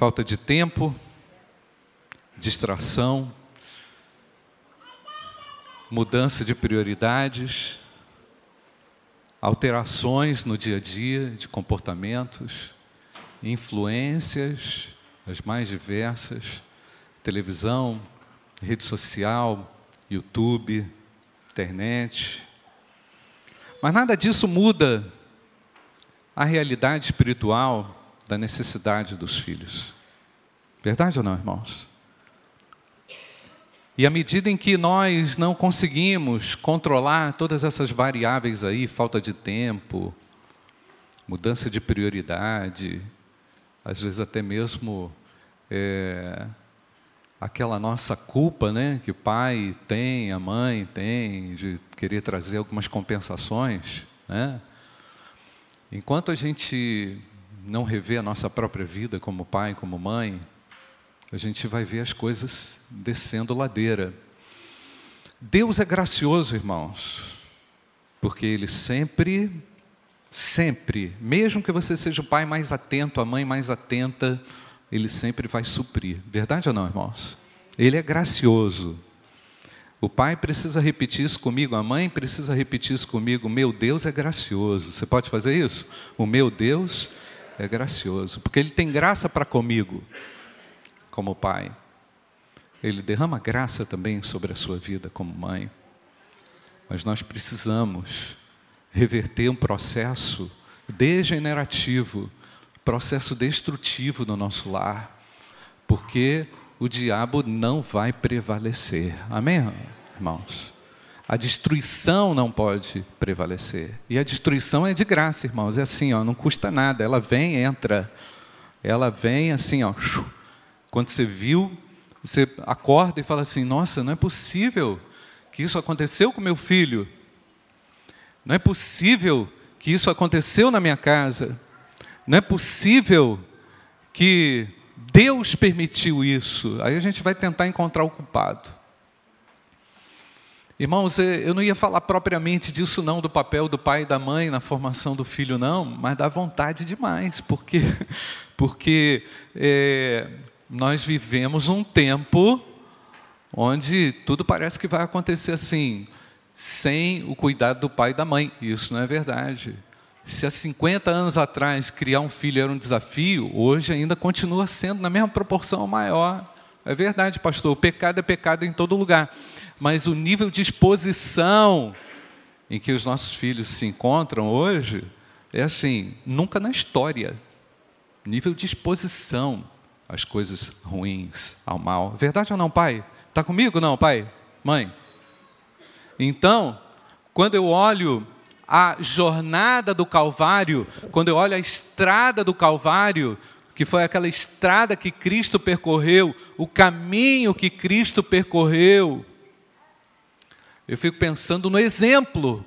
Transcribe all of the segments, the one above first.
falta de tempo, distração, mudança de prioridades, alterações no dia a dia de comportamentos, influências as mais diversas, televisão, rede social, YouTube, internet. Mas nada disso muda a realidade espiritual da necessidade dos filhos. Verdade ou não, irmãos? E à medida em que nós não conseguimos controlar todas essas variáveis aí, falta de tempo, mudança de prioridade, às vezes até mesmo é, aquela nossa culpa, né, que o pai tem, a mãe tem, de querer trazer algumas compensações, né? Enquanto a gente não revê a nossa própria vida como pai, como mãe, a gente vai ver as coisas descendo ladeira. Deus é gracioso, irmãos, porque Ele sempre, sempre, mesmo que você seja o pai mais atento, a mãe mais atenta, Ele sempre vai suprir. Verdade ou não, irmãos? Ele é gracioso. O pai precisa repetir isso comigo, a mãe precisa repetir isso comigo. Meu Deus é gracioso. Você pode fazer isso? O meu Deus é gracioso, porque Ele tem graça para comigo como pai. Ele derrama graça também sobre a sua vida como mãe. Mas nós precisamos reverter um processo degenerativo, processo destrutivo no nosso lar, porque o diabo não vai prevalecer. Amém, irmãos? A destruição não pode prevalecer. E a destruição é de graça, irmãos. É assim, ó, não custa nada. Ela vem, entra. Ela vem assim, ó, quando você viu, você acorda e fala assim: Nossa, não é possível que isso aconteceu com meu filho. Não é possível que isso aconteceu na minha casa. Não é possível que Deus permitiu isso. Aí a gente vai tentar encontrar o culpado. Irmãos, é, eu não ia falar propriamente disso não, do papel do pai e da mãe na formação do filho não, mas dá vontade demais, porque, porque é, nós vivemos um tempo onde tudo parece que vai acontecer assim, sem o cuidado do pai e da mãe. Isso não é verdade. Se há 50 anos atrás criar um filho era um desafio, hoje ainda continua sendo na mesma proporção maior. É verdade, pastor, o pecado é pecado em todo lugar. Mas o nível de exposição em que os nossos filhos se encontram hoje é assim, nunca na história. Nível de exposição as coisas ruins, ao mal. Verdade ou não, pai? Está comigo não, pai? Mãe? Então, quando eu olho a jornada do Calvário, quando eu olho a estrada do Calvário, que foi aquela estrada que Cristo percorreu, o caminho que Cristo percorreu, eu fico pensando no exemplo,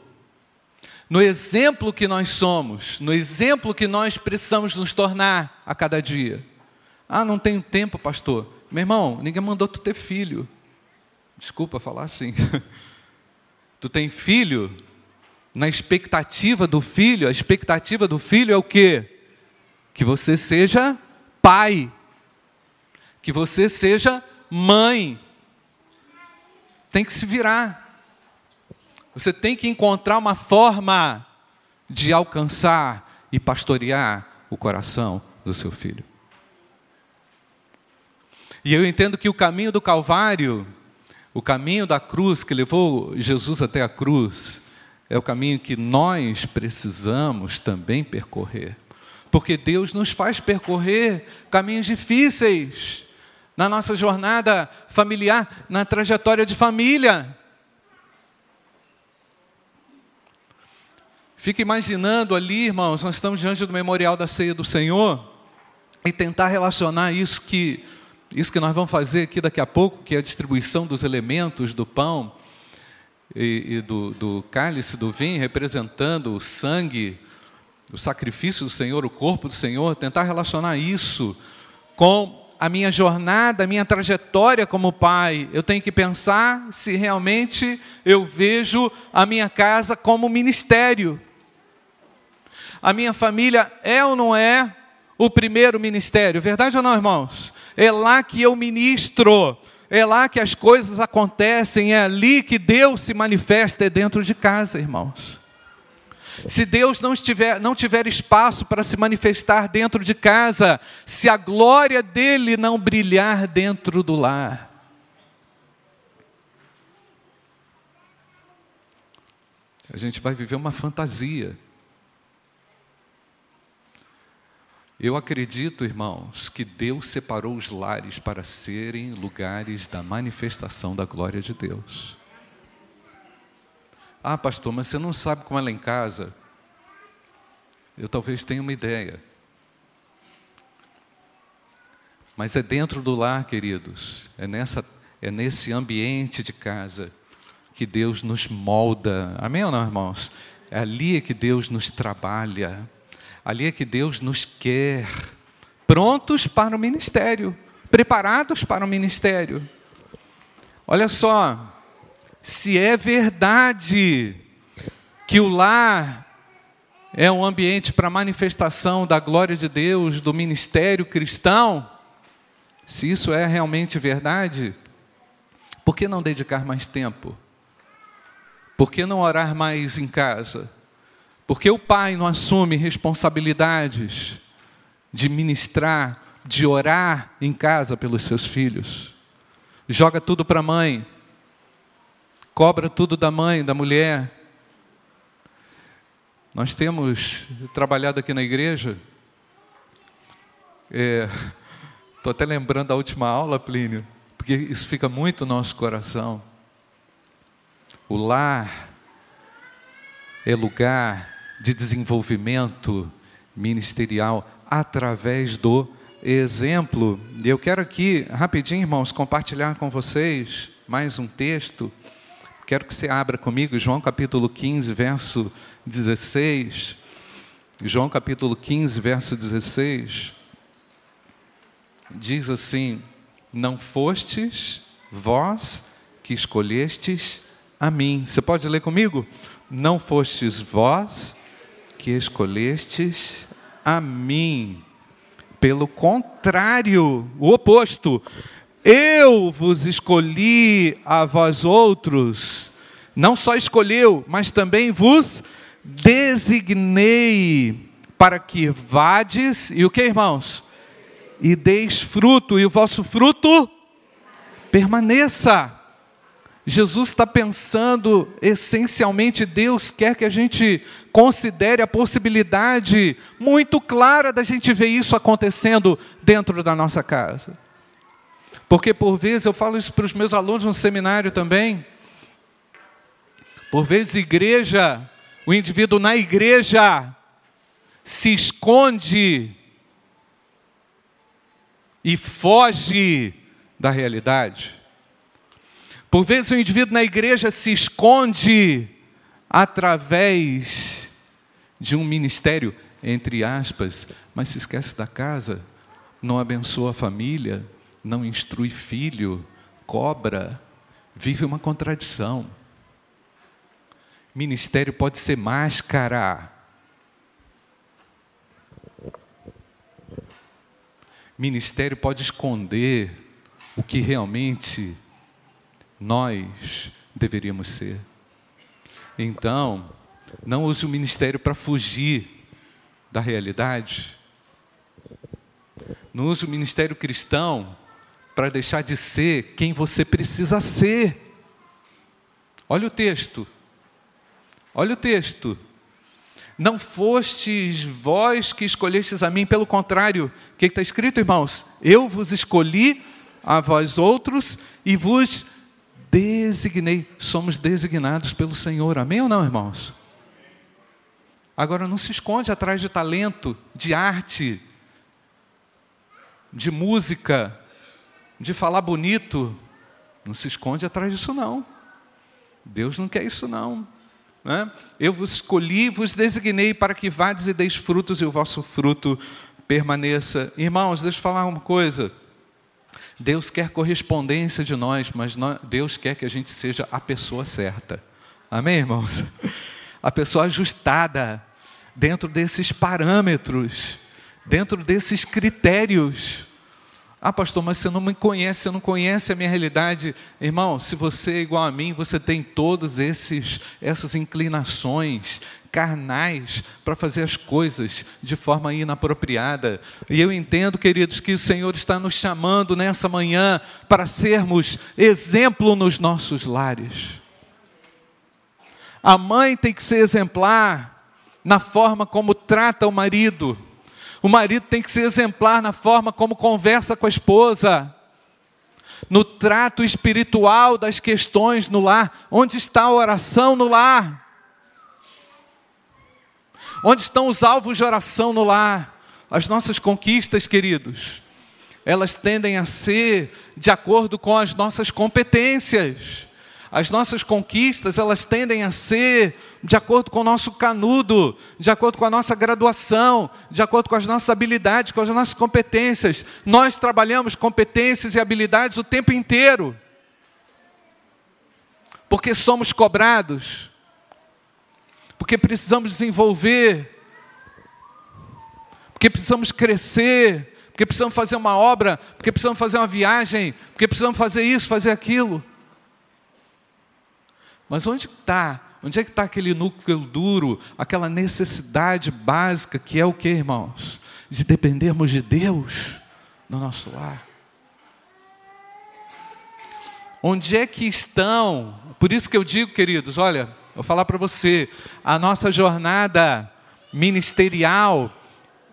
no exemplo que nós somos, no exemplo que nós precisamos nos tornar a cada dia. Ah, não tenho tempo, pastor. Meu irmão, ninguém mandou tu ter filho. Desculpa falar assim. tu tem filho, na expectativa do filho, a expectativa do filho é o quê? Que você seja pai, que você seja mãe. Tem que se virar. Você tem que encontrar uma forma de alcançar e pastorear o coração do seu filho. E eu entendo que o caminho do Calvário, o caminho da cruz que levou Jesus até a cruz, é o caminho que nós precisamos também percorrer. Porque Deus nos faz percorrer caminhos difíceis na nossa jornada familiar, na trajetória de família. Fica imaginando ali, irmãos, nós estamos diante do memorial da ceia do Senhor e tentar relacionar isso que isso que nós vamos fazer aqui daqui a pouco, que é a distribuição dos elementos do pão e, e do, do cálice, do vinho, representando o sangue, o sacrifício do Senhor, o corpo do Senhor, tentar relacionar isso com a minha jornada, a minha trajetória como pai. Eu tenho que pensar se realmente eu vejo a minha casa como ministério. A minha família é ou não é o primeiro ministério, verdade ou não, irmãos? É lá que eu ministro, é lá que as coisas acontecem, é ali que Deus se manifesta, é dentro de casa, irmãos. Se Deus não, estiver, não tiver espaço para se manifestar dentro de casa, se a glória dele não brilhar dentro do lar, a gente vai viver uma fantasia. Eu acredito, irmãos, que Deus separou os lares para serem lugares da manifestação da glória de Deus. Ah, pastor, mas você não sabe como ela é em casa? Eu talvez tenha uma ideia. Mas é dentro do lar, queridos, é, nessa, é nesse ambiente de casa que Deus nos molda. Amém ou não, irmãos? É ali que Deus nos trabalha. Ali é que Deus nos quer prontos para o ministério, preparados para o ministério. Olha só, se é verdade que o lar é um ambiente para manifestação da glória de Deus, do ministério cristão, se isso é realmente verdade, por que não dedicar mais tempo? Por que não orar mais em casa? Porque o pai não assume responsabilidades de ministrar, de orar em casa pelos seus filhos. Joga tudo para a mãe, cobra tudo da mãe, da mulher. Nós temos trabalhado aqui na igreja, estou é, até lembrando da última aula, Plínio, porque isso fica muito no nosso coração. O lar é lugar de desenvolvimento ministerial através do exemplo. Eu quero aqui, rapidinho, irmãos, compartilhar com vocês mais um texto. Quero que você abra comigo João capítulo 15, verso 16. João capítulo 15, verso 16. Diz assim: Não fostes vós que escolhestes a mim. Você pode ler comigo? Não fostes vós que escolhestes a mim. Pelo contrário, o oposto. Eu vos escolhi a vós outros. Não só escolheu, mas também vos designei para que vades e o que, irmãos? E deis fruto, e o vosso fruto permaneça. Jesus está pensando, essencialmente, Deus quer que a gente considere a possibilidade muito clara da gente ver isso acontecendo dentro da nossa casa. Porque por vezes, eu falo isso para os meus alunos no seminário também, por vezes, igreja, o indivíduo na igreja se esconde e foge da realidade. Por vezes o indivíduo na igreja se esconde através de um ministério, entre aspas, mas se esquece da casa, não abençoa a família, não instrui filho, cobra, vive uma contradição. Ministério pode ser máscara. Ministério pode esconder o que realmente nós deveríamos ser. Então, não use o ministério para fugir da realidade. Não use o ministério cristão para deixar de ser quem você precisa ser. Olha o texto. Olha o texto. Não fostes vós que escolhestes a mim, pelo contrário, o que está escrito, irmãos? Eu vos escolhi a vós outros e vos designei, somos designados pelo Senhor. Amém ou não, irmãos? Agora não se esconde atrás de talento, de arte, de música, de falar bonito. Não se esconde atrás disso, não. Deus não quer isso, não. Né? Eu vos escolhi, vos designei para que vades e deis frutos e o vosso fruto permaneça. Irmãos, deixa eu falar uma coisa. Deus quer correspondência de nós, mas Deus quer que a gente seja a pessoa certa. Amém, irmãos? A pessoa ajustada dentro desses parâmetros dentro desses critérios. Ah, pastor, mas você não me conhece, você não conhece a minha realidade. Irmão, se você é igual a mim, você tem todas essas inclinações carnais para fazer as coisas de forma inapropriada. E eu entendo, queridos, que o Senhor está nos chamando nessa manhã para sermos exemplo nos nossos lares. A mãe tem que ser exemplar na forma como trata o marido. O marido tem que ser exemplar na forma como conversa com a esposa, no trato espiritual das questões no lar. Onde está a oração no lar? Onde estão os alvos de oração no lar? As nossas conquistas, queridos, elas tendem a ser de acordo com as nossas competências. As nossas conquistas, elas tendem a ser de acordo com o nosso canudo, de acordo com a nossa graduação, de acordo com as nossas habilidades, com as nossas competências. Nós trabalhamos competências e habilidades o tempo inteiro. Porque somos cobrados. Porque precisamos desenvolver. Porque precisamos crescer. Porque precisamos fazer uma obra. Porque precisamos fazer uma viagem. Porque precisamos fazer isso, fazer aquilo. Mas onde está? Onde é que está aquele núcleo duro, aquela necessidade básica que é o que, irmãos? De dependermos de Deus no nosso lar. Onde é que estão? Por isso que eu digo, queridos, olha, vou falar para você, a nossa jornada ministerial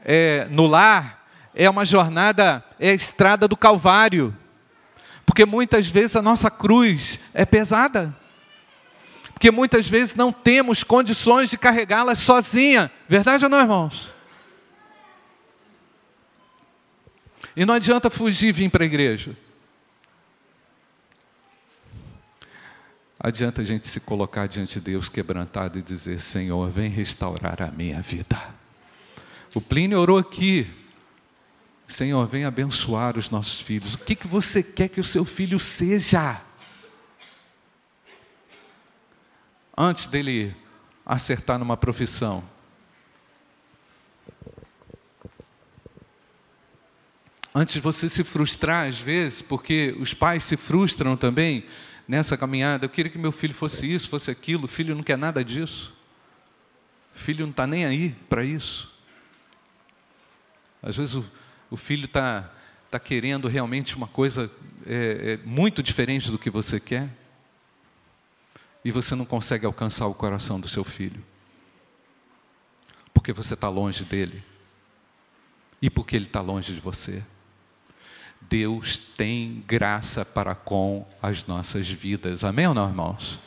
é, no lar é uma jornada, é a estrada do Calvário. Porque muitas vezes a nossa cruz é pesada porque muitas vezes não temos condições de carregá-las sozinha. Verdade ou não, irmãos? E não adianta fugir e vir para a igreja. Adianta a gente se colocar diante de Deus quebrantado e dizer: Senhor, vem restaurar a minha vida. O Plínio orou aqui. Senhor, vem abençoar os nossos filhos. O que, que você quer que o seu filho seja? Antes dele acertar numa profissão. Antes de você se frustrar, às vezes, porque os pais se frustram também nessa caminhada. Eu queria que meu filho fosse isso, fosse aquilo. O filho não quer nada disso. O filho não está nem aí para isso. Às vezes o, o filho está tá querendo realmente uma coisa é, é, muito diferente do que você quer e você não consegue alcançar o coração do seu filho, porque você está longe dele e porque ele está longe de você. Deus tem graça para com as nossas vidas, amém ou não, irmãos?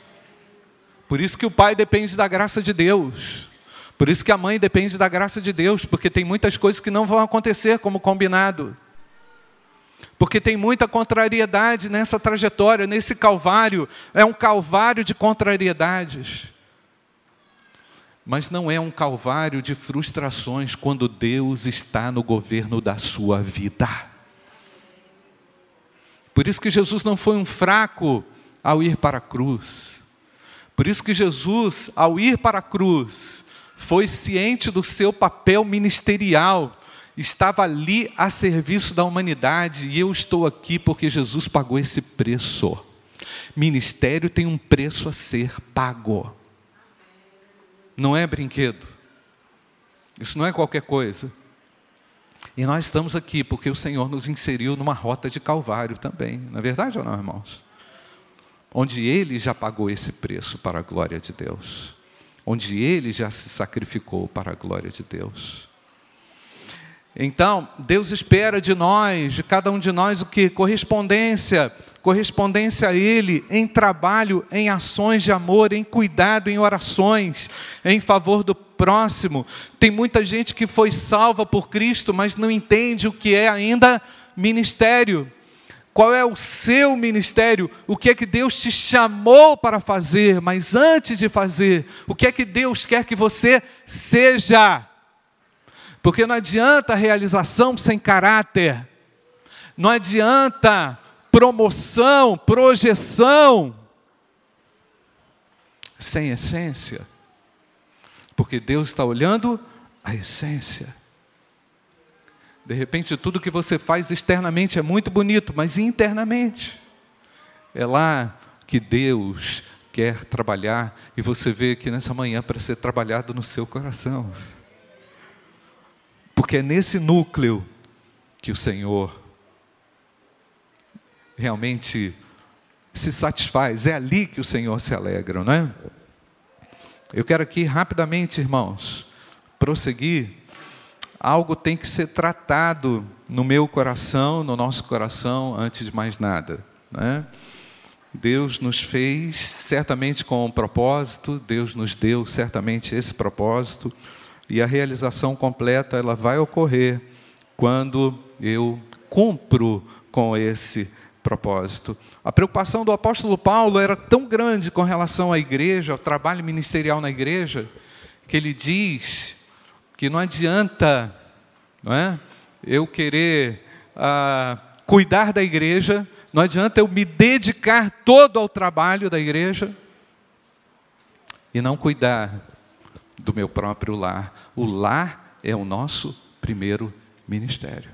Por isso que o pai depende da graça de Deus. Por isso que a mãe depende da graça de Deus, porque tem muitas coisas que não vão acontecer como combinado porque tem muita contrariedade nessa trajetória, nesse calvário. É um calvário de contrariedades. Mas não é um calvário de frustrações quando Deus está no governo da sua vida. Por isso que Jesus não foi um fraco ao ir para a cruz. Por isso que Jesus, ao ir para a cruz, foi ciente do seu papel ministerial estava ali a serviço da humanidade e eu estou aqui porque Jesus pagou esse preço. Ministério tem um preço a ser pago. Não é brinquedo. Isso não é qualquer coisa. E nós estamos aqui porque o Senhor nos inseriu numa rota de calvário também. Não é verdade ou não, irmãos? Onde Ele já pagou esse preço para a glória de Deus. Onde Ele já se sacrificou para a glória de Deus. Então, Deus espera de nós, de cada um de nós, o que? Correspondência, correspondência a Ele em trabalho, em ações de amor, em cuidado, em orações, em favor do próximo. Tem muita gente que foi salva por Cristo, mas não entende o que é ainda ministério. Qual é o seu ministério? O que é que Deus te chamou para fazer? Mas antes de fazer, o que é que Deus quer que você seja? Porque não adianta realização sem caráter, não adianta promoção, projeção sem essência. Porque Deus está olhando a essência. De repente, tudo que você faz externamente é muito bonito, mas internamente é lá que Deus quer trabalhar e você vê que nessa manhã para ser trabalhado no seu coração. Porque é nesse núcleo que o Senhor realmente se satisfaz, é ali que o Senhor se alegra, não é? Eu quero aqui rapidamente, irmãos, prosseguir. Algo tem que ser tratado no meu coração, no nosso coração, antes de mais nada. Né? Deus nos fez certamente com um propósito, Deus nos deu certamente esse propósito, e a realização completa ela vai ocorrer quando eu cumpro com esse propósito. A preocupação do apóstolo Paulo era tão grande com relação à igreja, ao trabalho ministerial na igreja, que ele diz que não adianta não é, eu querer ah, cuidar da igreja, não adianta eu me dedicar todo ao trabalho da igreja e não cuidar do meu próprio lar. O lar é o nosso primeiro ministério.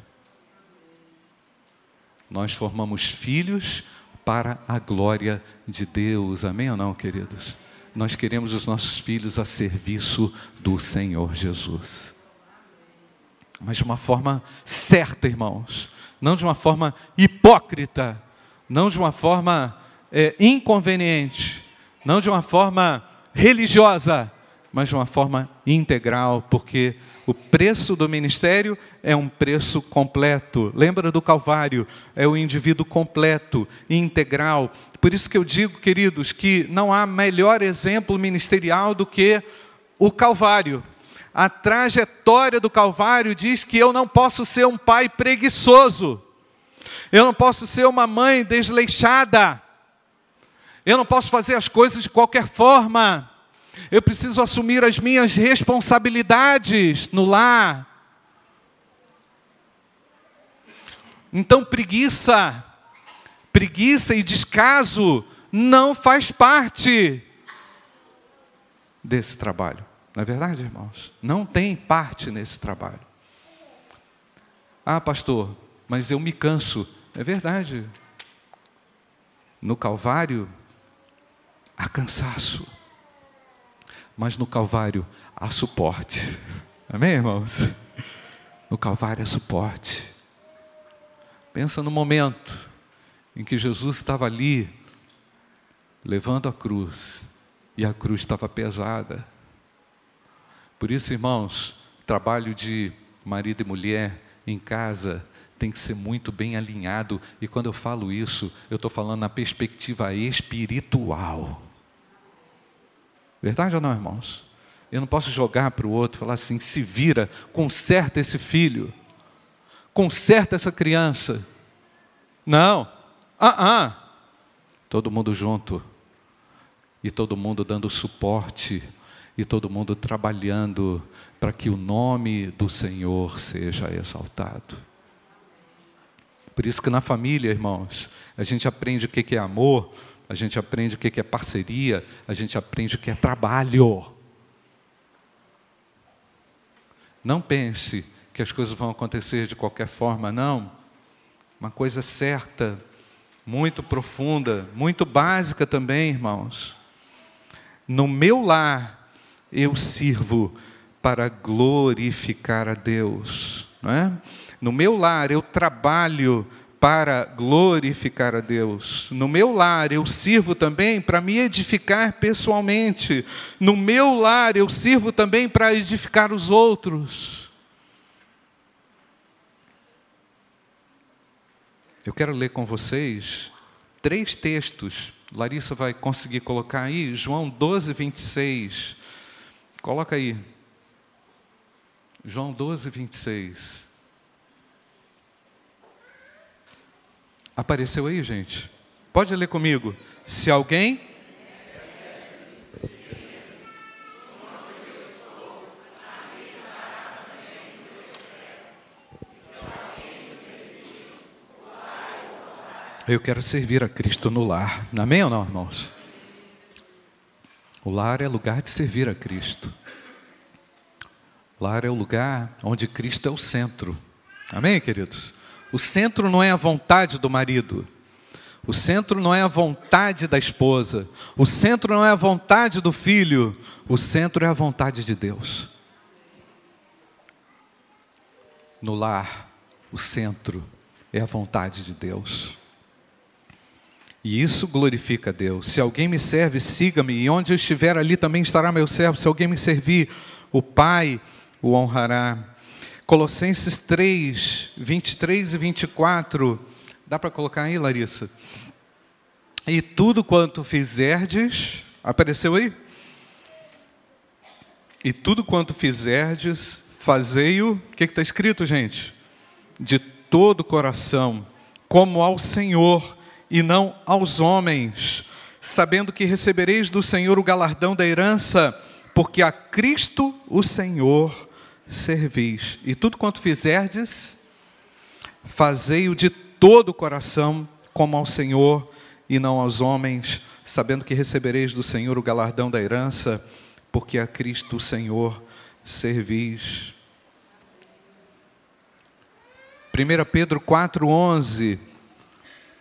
Nós formamos filhos para a glória de Deus. Amém ou não, queridos? Nós queremos os nossos filhos a serviço do Senhor Jesus. Mas de uma forma certa, irmãos. Não de uma forma hipócrita. Não de uma forma é, inconveniente. Não de uma forma religiosa mas de uma forma integral, porque o preço do ministério é um preço completo. Lembra do Calvário? É o indivíduo completo, integral. Por isso que eu digo, queridos, que não há melhor exemplo ministerial do que o Calvário. A trajetória do Calvário diz que eu não posso ser um pai preguiçoso, eu não posso ser uma mãe desleixada, eu não posso fazer as coisas de qualquer forma eu preciso assumir as minhas responsabilidades no lar. Então, preguiça, preguiça e descaso não faz parte desse trabalho. Não é verdade, irmãos? Não tem parte nesse trabalho. Ah, pastor, mas eu me canso. É verdade. No Calvário, há cansaço mas no Calvário há suporte. Amém, irmãos? No Calvário há suporte. Pensa no momento em que Jesus estava ali, levando a cruz, e a cruz estava pesada. Por isso, irmãos, trabalho de marido e mulher em casa tem que ser muito bem alinhado, e quando eu falo isso, eu estou falando na perspectiva espiritual. Verdade ou não, irmãos? Eu não posso jogar para o outro, falar assim: se vira, conserta esse filho, conserta essa criança. Não, ah, ah. Todo mundo junto, e todo mundo dando suporte, e todo mundo trabalhando para que o nome do Senhor seja exaltado. Por isso que na família, irmãos, a gente aprende o que é amor, a gente aprende o que é parceria, a gente aprende o que é trabalho. Não pense que as coisas vão acontecer de qualquer forma, não. Uma coisa certa, muito profunda, muito básica também, irmãos. No meu lar, eu sirvo para glorificar a Deus. Não é? No meu lar, eu trabalho para glorificar a Deus. No meu lar eu sirvo também para me edificar pessoalmente. No meu lar eu sirvo também para edificar os outros. Eu quero ler com vocês três textos. Larissa vai conseguir colocar aí, João 12, 26. Coloca aí. João 12, 26. Apareceu aí, gente? Pode ler comigo. Se alguém. Eu quero servir a Cristo no lar. Amém ou não, irmãos? O lar é lugar de servir a Cristo. O lar é o lugar onde Cristo é o centro. Amém, queridos? O centro não é a vontade do marido. O centro não é a vontade da esposa. O centro não é a vontade do filho. O centro é a vontade de Deus. No lar, o centro é a vontade de Deus. E isso glorifica a Deus. Se alguém me serve, siga-me, e onde eu estiver, ali também estará meu servo. Se alguém me servir, o Pai o honrará. Colossenses 3, 23 e 24. Dá para colocar aí, Larissa? E tudo quanto fizerdes, apareceu aí? E tudo quanto fizerdes, fazei-o, o que está escrito, gente? De todo o coração, como ao Senhor e não aos homens, sabendo que recebereis do Senhor o galardão da herança, porque a Cristo o Senhor servis. E tudo quanto fizerdes, fazei-o de todo o coração, como ao Senhor e não aos homens, sabendo que recebereis do Senhor o galardão da herança, porque a Cristo o Senhor servis. 1 Pedro 4,11: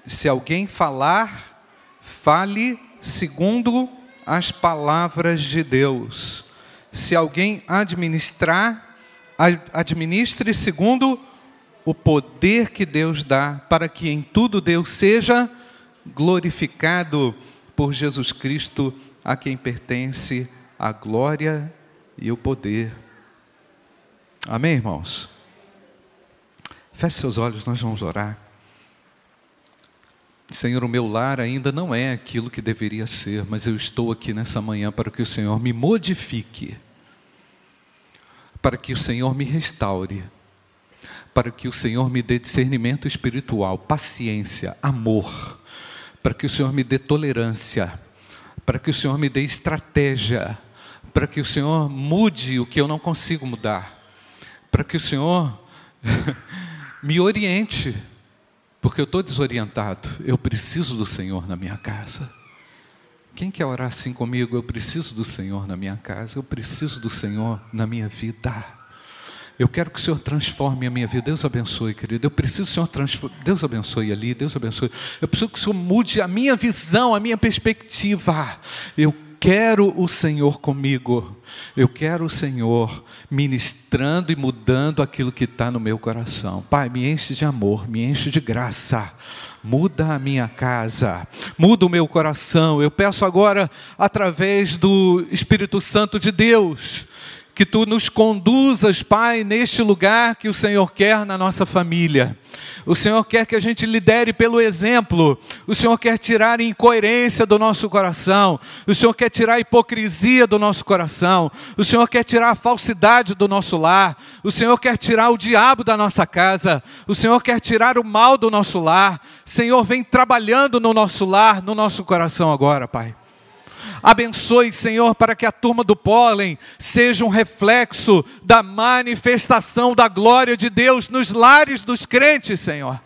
Se alguém falar, fale segundo as palavras de Deus. Se alguém administrar, administre segundo o poder que Deus dá, para que em tudo Deus seja glorificado por Jesus Cristo, a quem pertence a glória e o poder. Amém, irmãos? Feche seus olhos, nós vamos orar. Senhor, o meu lar ainda não é aquilo que deveria ser, mas eu estou aqui nessa manhã para que o Senhor me modifique, para que o Senhor me restaure, para que o Senhor me dê discernimento espiritual, paciência, amor, para que o Senhor me dê tolerância, para que o Senhor me dê estratégia, para que o Senhor mude o que eu não consigo mudar, para que o Senhor me oriente, porque eu estou desorientado. Eu preciso do Senhor na minha casa. Quem quer orar assim comigo? Eu preciso do Senhor na minha casa, eu preciso do Senhor na minha vida. Eu quero que o Senhor transforme a minha vida. Deus abençoe, querido. Eu preciso que o Senhor transforme. Deus abençoe ali, Deus abençoe. Eu preciso que o Senhor mude a minha visão, a minha perspectiva. Eu quero o Senhor comigo. Eu quero o Senhor ministrando e mudando aquilo que está no meu coração. Pai, me enche de amor, me enche de graça. Muda a minha casa, muda o meu coração. Eu peço agora, através do Espírito Santo de Deus, que tu nos conduzas, Pai, neste lugar que o Senhor quer na nossa família. O Senhor quer que a gente lidere pelo exemplo. O Senhor quer tirar incoerência do nosso coração. O Senhor quer tirar a hipocrisia do nosso coração. O Senhor quer tirar a falsidade do nosso lar. O Senhor quer tirar o diabo da nossa casa. O Senhor quer tirar o mal do nosso lar. Senhor, vem trabalhando no nosso lar, no nosso coração agora, Pai. Abençoe, Senhor, para que a turma do pólen seja um reflexo da manifestação da glória de Deus nos lares dos crentes, Senhor.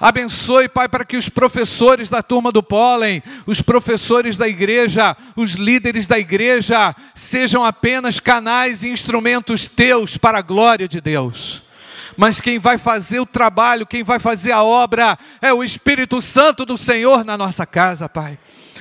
Abençoe, Pai, para que os professores da turma do pólen, os professores da igreja, os líderes da igreja, sejam apenas canais e instrumentos teus para a glória de Deus. Mas quem vai fazer o trabalho, quem vai fazer a obra, é o Espírito Santo do Senhor na nossa casa, Pai.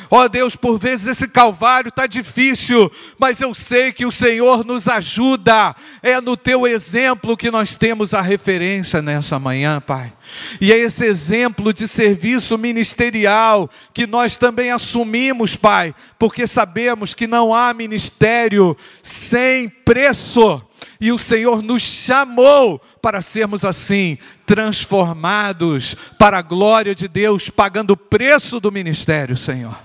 Ó oh Deus, por vezes esse calvário está difícil, mas eu sei que o Senhor nos ajuda. É no teu exemplo que nós temos a referência nessa manhã, Pai. E é esse exemplo de serviço ministerial que nós também assumimos, Pai, porque sabemos que não há ministério sem preço. E o Senhor nos chamou para sermos assim, transformados para a glória de Deus, pagando o preço do ministério, Senhor.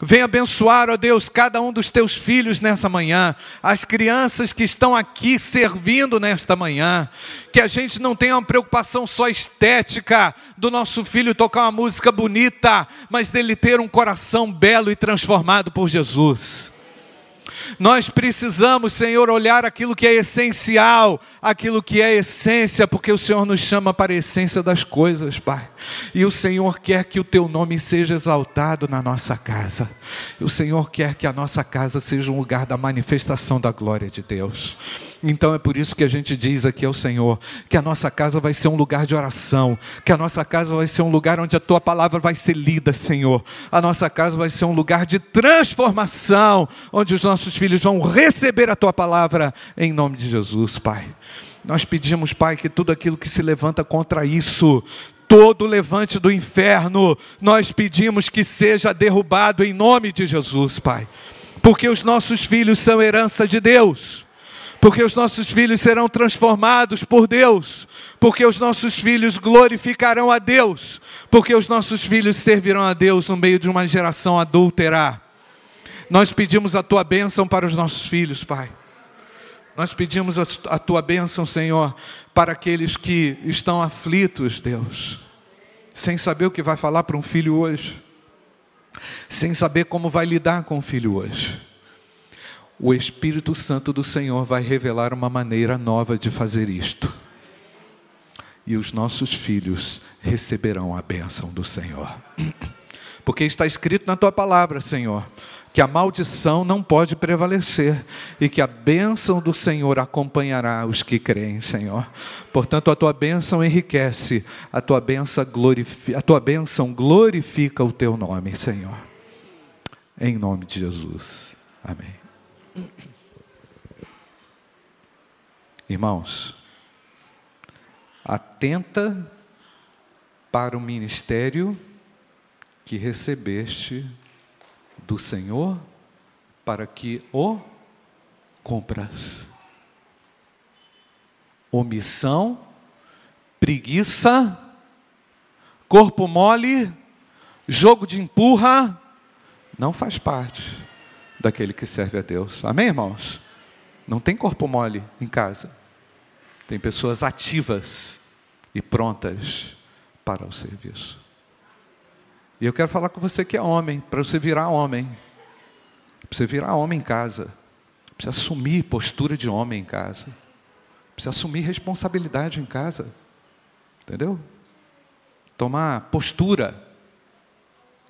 Vem abençoar, ó Deus, cada um dos teus filhos nessa manhã, as crianças que estão aqui servindo nesta manhã. Que a gente não tenha uma preocupação só estética do nosso filho tocar uma música bonita, mas dele ter um coração belo e transformado por Jesus. Nós precisamos, Senhor, olhar aquilo que é essencial, aquilo que é essência, porque o Senhor nos chama para a essência das coisas, Pai. E o Senhor quer que o teu nome seja exaltado na nossa casa. E o Senhor quer que a nossa casa seja um lugar da manifestação da glória de Deus. Então é por isso que a gente diz aqui ao Senhor que a nossa casa vai ser um lugar de oração, que a nossa casa vai ser um lugar onde a tua palavra vai ser lida, Senhor. A nossa casa vai ser um lugar de transformação, onde os nossos filhos vão receber a tua palavra em nome de Jesus, Pai. Nós pedimos, Pai, que tudo aquilo que se levanta contra isso, todo levante do inferno, nós pedimos que seja derrubado em nome de Jesus, Pai. Porque os nossos filhos são herança de Deus. Porque os nossos filhos serão transformados por Deus. Porque os nossos filhos glorificarão a Deus. Porque os nossos filhos servirão a Deus no meio de uma geração adúltera. Nós pedimos a tua bênção para os nossos filhos, Pai. Nós pedimos a tua bênção, Senhor, para aqueles que estão aflitos, Deus, sem saber o que vai falar para um filho hoje, sem saber como vai lidar com o filho hoje. O Espírito Santo do Senhor vai revelar uma maneira nova de fazer isto. E os nossos filhos receberão a bênção do Senhor. Porque está escrito na tua palavra, Senhor que a maldição não pode prevalecer e que a bênção do Senhor acompanhará os que creem, Senhor. Portanto, a tua bênção enriquece, a tua bênção glorifica, a tua bênção glorifica o teu nome, Senhor. Em nome de Jesus. Amém. Irmãos, atenta para o ministério que recebeste do Senhor para que o compras. Omissão, preguiça, corpo mole, jogo de empurra, não faz parte daquele que serve a Deus. Amém, irmãos? Não tem corpo mole em casa. Tem pessoas ativas e prontas para o serviço. E eu quero falar com você que é homem, para você virar homem. Para você virar homem em casa. Precisa assumir postura de homem em casa. Precisa assumir responsabilidade em casa. Entendeu? Tomar postura.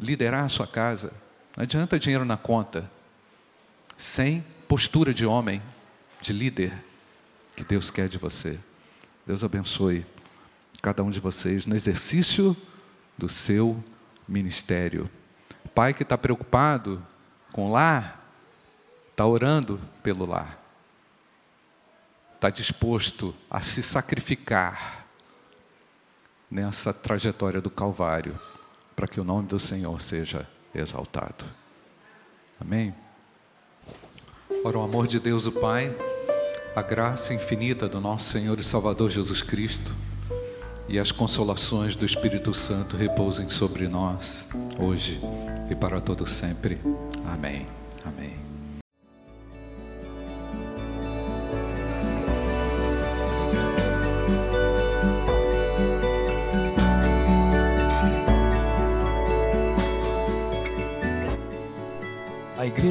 Liderar a sua casa. Não adianta dinheiro na conta. Sem postura de homem, de líder, que Deus quer de você. Deus abençoe cada um de vocês no exercício do seu ministério. Pai que está preocupado com o lar, está orando pelo lar, está disposto a se sacrificar nessa trajetória do Calvário, para que o nome do Senhor seja exaltado. Amém? Ora, o amor de Deus, o Pai, a graça infinita do nosso Senhor e Salvador Jesus Cristo e as consolações do Espírito Santo repousem sobre nós, hoje e para todo sempre. Amém. Amém.